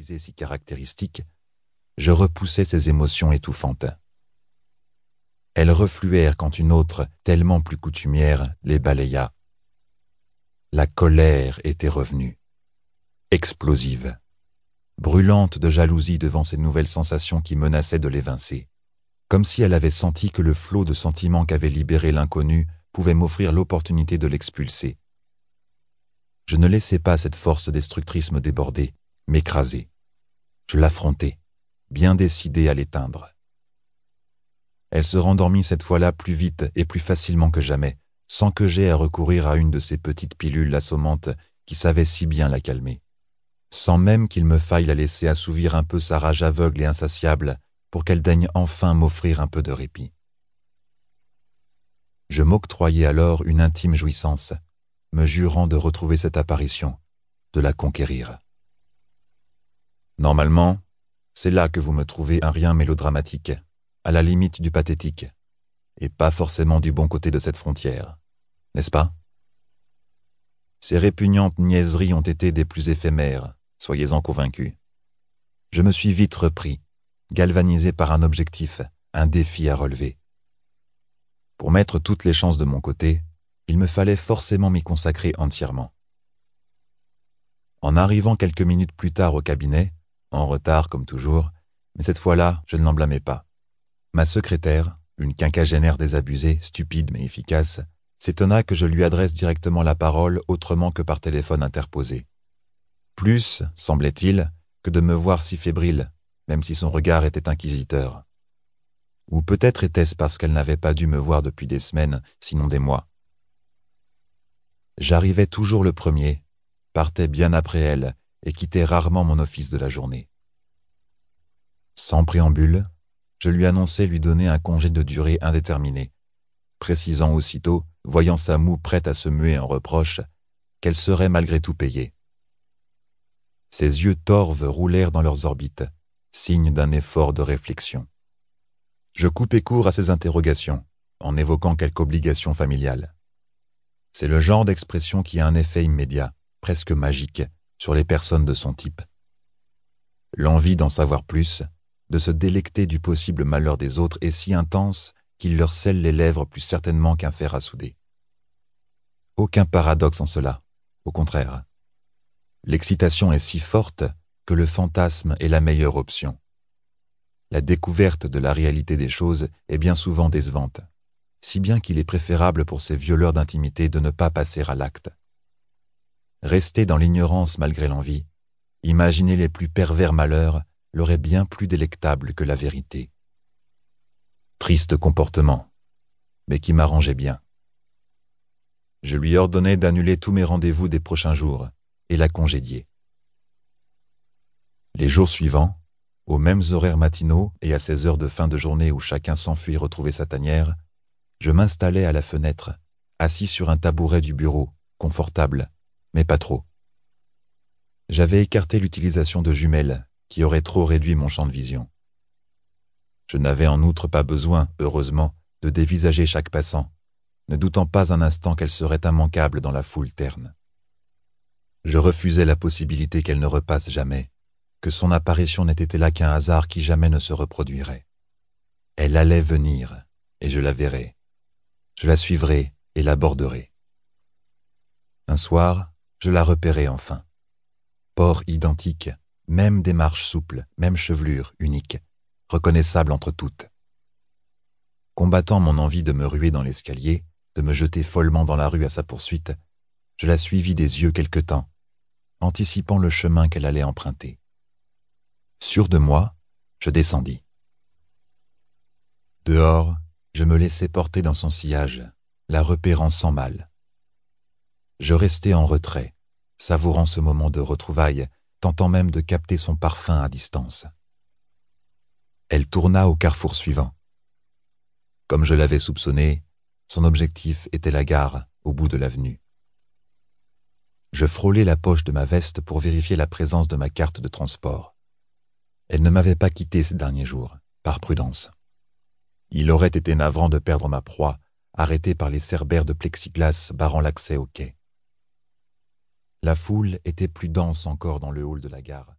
si caractéristique, je repoussai ces émotions étouffantes. Elles refluèrent quand une autre, tellement plus coutumière, les balaya. La colère était revenue, explosive, brûlante de jalousie devant ces nouvelles sensations qui menaçaient de l'évincer, comme si elle avait senti que le flot de sentiments qu'avait libéré l'inconnu pouvait m'offrir l'opportunité de l'expulser. Je ne laissais pas cette force destructrice me déborder, m'écraser. Je l'affrontais, bien décidé à l'éteindre. Elle se rendormit cette fois-là plus vite et plus facilement que jamais, sans que j'aie à recourir à une de ces petites pilules assommantes qui savaient si bien la calmer, sans même qu'il me faille la laisser assouvir un peu sa rage aveugle et insatiable pour qu'elle daigne enfin m'offrir un peu de répit. Je m'octroyai alors une intime jouissance, me jurant de retrouver cette apparition, de la conquérir. Normalement, c'est là que vous me trouvez un rien mélodramatique, à la limite du pathétique, et pas forcément du bon côté de cette frontière, n'est-ce pas? Ces répugnantes niaiseries ont été des plus éphémères, soyez-en convaincus. Je me suis vite repris, galvanisé par un objectif, un défi à relever. Pour mettre toutes les chances de mon côté, il me fallait forcément m'y consacrer entièrement. En arrivant quelques minutes plus tard au cabinet, en retard comme toujours, mais cette fois-là, je ne l'en blâmais pas. Ma secrétaire, une quinquagénaire désabusée, stupide mais efficace, s'étonna que je lui adresse directement la parole autrement que par téléphone interposé. Plus, semblait-il, que de me voir si fébrile, même si son regard était inquisiteur. Ou peut-être était-ce parce qu'elle n'avait pas dû me voir depuis des semaines, sinon des mois. J'arrivais toujours le premier, partais bien après elle et quittais rarement mon office de la journée. Sans préambule, je lui annonçai lui donner un congé de durée indéterminée, précisant aussitôt, voyant sa moue prête à se muer en reproche, qu'elle serait malgré tout payée. Ses yeux torves roulèrent dans leurs orbites, signe d'un effort de réflexion. Je coupai court à ses interrogations, en évoquant quelque obligation familiale. C'est le genre d'expression qui a un effet immédiat, presque magique, sur les personnes de son type. L'envie d'en savoir plus, de se délecter du possible malheur des autres est si intense qu'il leur scelle les lèvres plus certainement qu'un fer à souder. Aucun paradoxe en cela, au contraire. L'excitation est si forte que le fantasme est la meilleure option. La découverte de la réalité des choses est bien souvent décevante si bien qu'il est préférable pour ces violeurs d'intimité de ne pas passer à l'acte. Rester dans l'ignorance malgré l'envie, imaginer les plus pervers malheurs, leur bien plus délectable que la vérité. Triste comportement, mais qui m'arrangeait bien. Je lui ordonnai d'annuler tous mes rendez-vous des prochains jours et la congédier. Les jours suivants, aux mêmes horaires matinaux et à ces heures de fin de journée où chacun s'enfuit retrouver sa tanière, je m'installai à la fenêtre, assis sur un tabouret du bureau, confortable, mais pas trop. J'avais écarté l'utilisation de jumelles, qui auraient trop réduit mon champ de vision. Je n'avais en outre pas besoin, heureusement, de dévisager chaque passant, ne doutant pas un instant qu'elle serait immanquable dans la foule terne. Je refusais la possibilité qu'elle ne repasse jamais, que son apparition n'ait été là qu'un hasard qui jamais ne se reproduirait. Elle allait venir, et je la verrais. Je la suivrai et l'aborderai. Un soir, je la repérai enfin. Port identique, même démarche souple, même chevelure unique, reconnaissable entre toutes. Combattant mon envie de me ruer dans l'escalier, de me jeter follement dans la rue à sa poursuite, je la suivis des yeux quelque temps, anticipant le chemin qu'elle allait emprunter. Sûr de moi, je descendis. Dehors, je me laissai porter dans son sillage, la repérant sans mal. Je restai en retrait, savourant ce moment de retrouvailles, tentant même de capter son parfum à distance. Elle tourna au carrefour suivant. Comme je l'avais soupçonné, son objectif était la gare, au bout de l'avenue. Je frôlai la poche de ma veste pour vérifier la présence de ma carte de transport. Elle ne m'avait pas quitté ces derniers jours, par prudence. Il aurait été navrant de perdre ma proie, arrêtée par les cerbères de plexiglas barrant l'accès au quai. La foule était plus dense encore dans le hall de la gare.